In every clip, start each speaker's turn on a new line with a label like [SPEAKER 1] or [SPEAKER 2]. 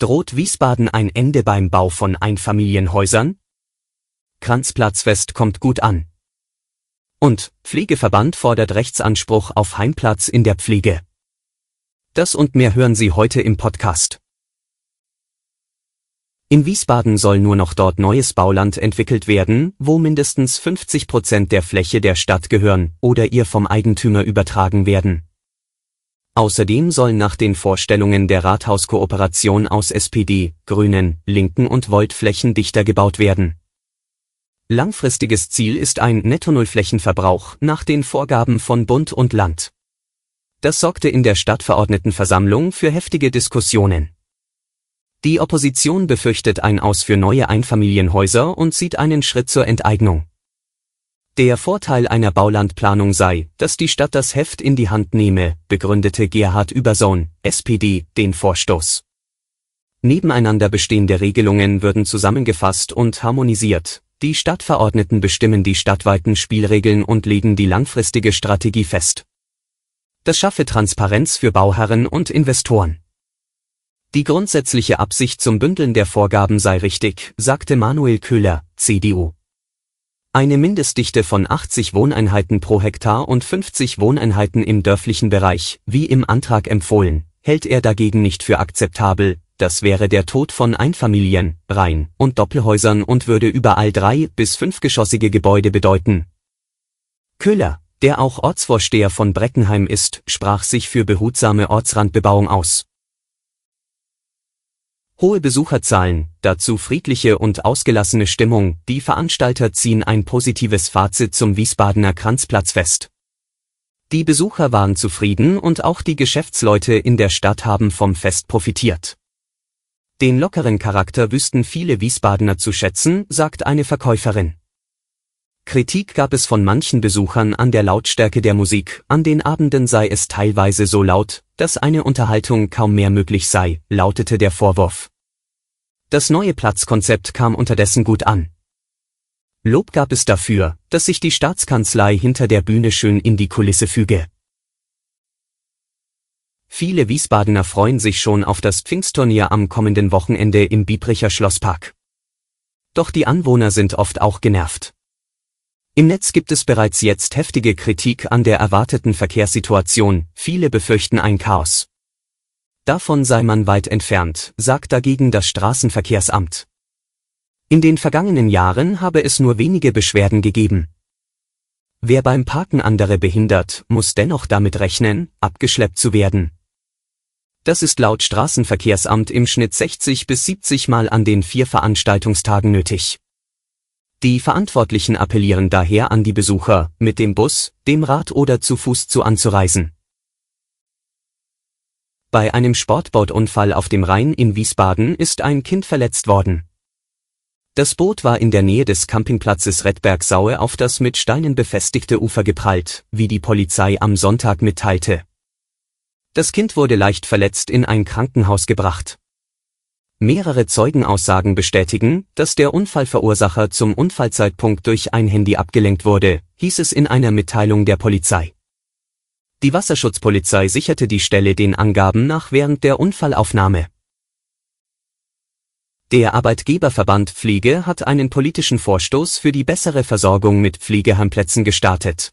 [SPEAKER 1] Droht Wiesbaden ein Ende beim Bau von Einfamilienhäusern? Kranzplatzfest kommt gut an. Und Pflegeverband fordert Rechtsanspruch auf Heimplatz in der Pflege. Das und mehr hören Sie heute im Podcast. In Wiesbaden soll nur noch dort neues Bauland entwickelt werden, wo mindestens 50 Prozent der Fläche der Stadt gehören oder ihr vom Eigentümer übertragen werden. Außerdem soll nach den Vorstellungen der Rathauskooperation aus SPD, Grünen, Linken und Volt flächendichter gebaut werden. Langfristiges Ziel ist ein Netto-Null-Flächenverbrauch nach den Vorgaben von Bund und Land. Das sorgte in der Stadtverordnetenversammlung für heftige Diskussionen. Die Opposition befürchtet ein Aus für neue Einfamilienhäuser und sieht einen Schritt zur Enteignung. Der Vorteil einer Baulandplanung sei, dass die Stadt das Heft in die Hand nehme, begründete Gerhard Übersohn, SPD, den Vorstoß. Nebeneinander bestehende Regelungen würden zusammengefasst und harmonisiert. Die Stadtverordneten bestimmen die stadtweiten Spielregeln und legen die langfristige Strategie fest. Das schaffe Transparenz für Bauherren und Investoren. Die grundsätzliche Absicht zum Bündeln der Vorgaben sei richtig, sagte Manuel Köhler, CDU. Eine Mindestdichte von 80 Wohneinheiten pro Hektar und 50 Wohneinheiten im dörflichen Bereich, wie im Antrag empfohlen, hält er dagegen nicht für akzeptabel, das wäre der Tod von Einfamilien, Reihen und Doppelhäusern und würde überall drei- bis fünfgeschossige Gebäude bedeuten. Köhler, der auch Ortsvorsteher von Breckenheim ist, sprach sich für behutsame Ortsrandbebauung aus. Hohe Besucherzahlen, dazu friedliche und ausgelassene Stimmung, die Veranstalter ziehen ein positives Fazit zum Wiesbadener Kranzplatzfest. Die Besucher waren zufrieden und auch die Geschäftsleute in der Stadt haben vom Fest profitiert. Den lockeren Charakter wüssten viele Wiesbadener zu schätzen, sagt eine Verkäuferin. Kritik gab es von manchen Besuchern an der Lautstärke der Musik, an den Abenden sei es teilweise so laut, dass eine Unterhaltung kaum mehr möglich sei, lautete der Vorwurf. Das neue Platzkonzept kam unterdessen gut an. Lob gab es dafür, dass sich die Staatskanzlei hinter der Bühne schön in die Kulisse füge. Viele Wiesbadener freuen sich schon auf das Pfingstturnier am kommenden Wochenende im Biebricher Schlosspark. Doch die Anwohner sind oft auch genervt. Im Netz gibt es bereits jetzt heftige Kritik an der erwarteten Verkehrssituation, viele befürchten ein Chaos. Davon sei man weit entfernt, sagt dagegen das Straßenverkehrsamt. In den vergangenen Jahren habe es nur wenige Beschwerden gegeben. Wer beim Parken andere behindert, muss dennoch damit rechnen, abgeschleppt zu werden. Das ist laut Straßenverkehrsamt im Schnitt 60 bis 70 Mal an den vier Veranstaltungstagen nötig. Die Verantwortlichen appellieren daher an die Besucher, mit dem Bus, dem Rad oder zu Fuß zu anzureisen. Bei einem Sportbootunfall auf dem Rhein in Wiesbaden ist ein Kind verletzt worden. Das Boot war in der Nähe des Campingplatzes Redbergsaue auf das mit Steinen befestigte Ufer geprallt, wie die Polizei am Sonntag mitteilte. Das Kind wurde leicht verletzt in ein Krankenhaus gebracht. Mehrere Zeugenaussagen bestätigen, dass der Unfallverursacher zum Unfallzeitpunkt durch ein Handy abgelenkt wurde, hieß es in einer Mitteilung der Polizei. Die Wasserschutzpolizei sicherte die Stelle den Angaben nach während der Unfallaufnahme. Der Arbeitgeberverband Pflege hat einen politischen Vorstoß für die bessere Versorgung mit Pflegeheimplätzen gestartet.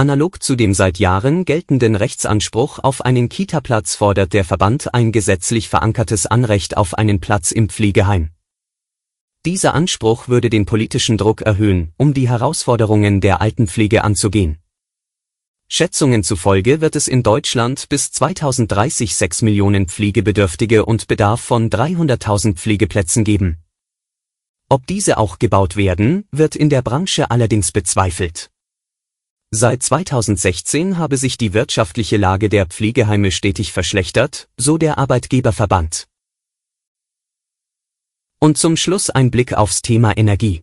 [SPEAKER 1] Analog zu dem seit Jahren geltenden Rechtsanspruch auf einen Kita-Platz fordert der Verband ein gesetzlich verankertes Anrecht auf einen Platz im Pflegeheim. Dieser Anspruch würde den politischen Druck erhöhen, um die Herausforderungen der Altenpflege anzugehen. Schätzungen zufolge wird es in Deutschland bis 2030 6 Millionen Pflegebedürftige und Bedarf von 300.000 Pflegeplätzen geben. Ob diese auch gebaut werden, wird in der Branche allerdings bezweifelt. Seit 2016 habe sich die wirtschaftliche Lage der Pflegeheime stetig verschlechtert, so der Arbeitgeberverband. Und zum Schluss ein Blick aufs Thema Energie.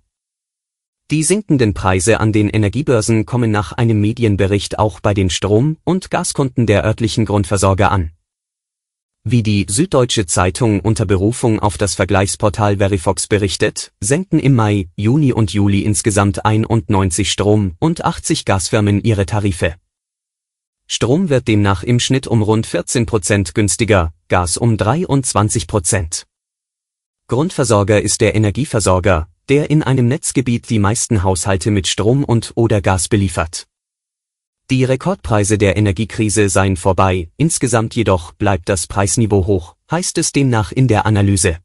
[SPEAKER 1] Die sinkenden Preise an den Energiebörsen kommen nach einem Medienbericht auch bei den Strom- und Gaskunden der örtlichen Grundversorger an. Wie die Süddeutsche Zeitung unter Berufung auf das Vergleichsportal Verifox berichtet, senken im Mai, Juni und Juli insgesamt 91 Strom- und 80 Gasfirmen ihre Tarife. Strom wird demnach im Schnitt um rund 14 Prozent günstiger, Gas um 23 Prozent. Grundversorger ist der Energieversorger, der in einem Netzgebiet die meisten Haushalte mit Strom und oder Gas beliefert. Die Rekordpreise der Energiekrise seien vorbei, insgesamt jedoch bleibt das Preisniveau hoch, heißt es demnach in der Analyse.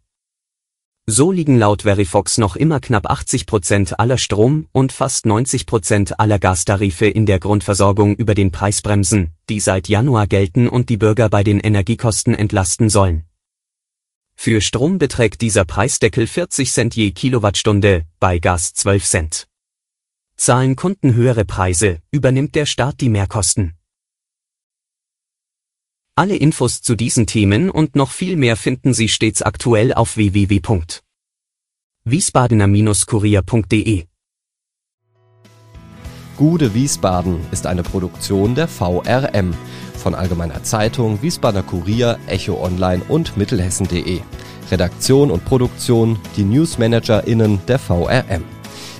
[SPEAKER 1] So liegen laut Verifox noch immer knapp 80 Prozent aller Strom- und fast 90 Prozent aller Gastarife in der Grundversorgung über den Preisbremsen, die seit Januar gelten und die Bürger bei den Energiekosten entlasten sollen. Für Strom beträgt dieser Preisdeckel 40 Cent je Kilowattstunde, bei Gas 12 Cent. Zahlen Kunden höhere Preise, übernimmt der Staat die Mehrkosten. Alle Infos zu diesen Themen und noch viel mehr finden Sie stets aktuell auf www.wiesbadener-kurier.de.
[SPEAKER 2] Gude Wiesbaden ist eine Produktion der VRM von Allgemeiner Zeitung, Wiesbadener Kurier, Echo Online und Mittelhessen.de. Redaktion und Produktion die NewsmanagerInnen der VRM.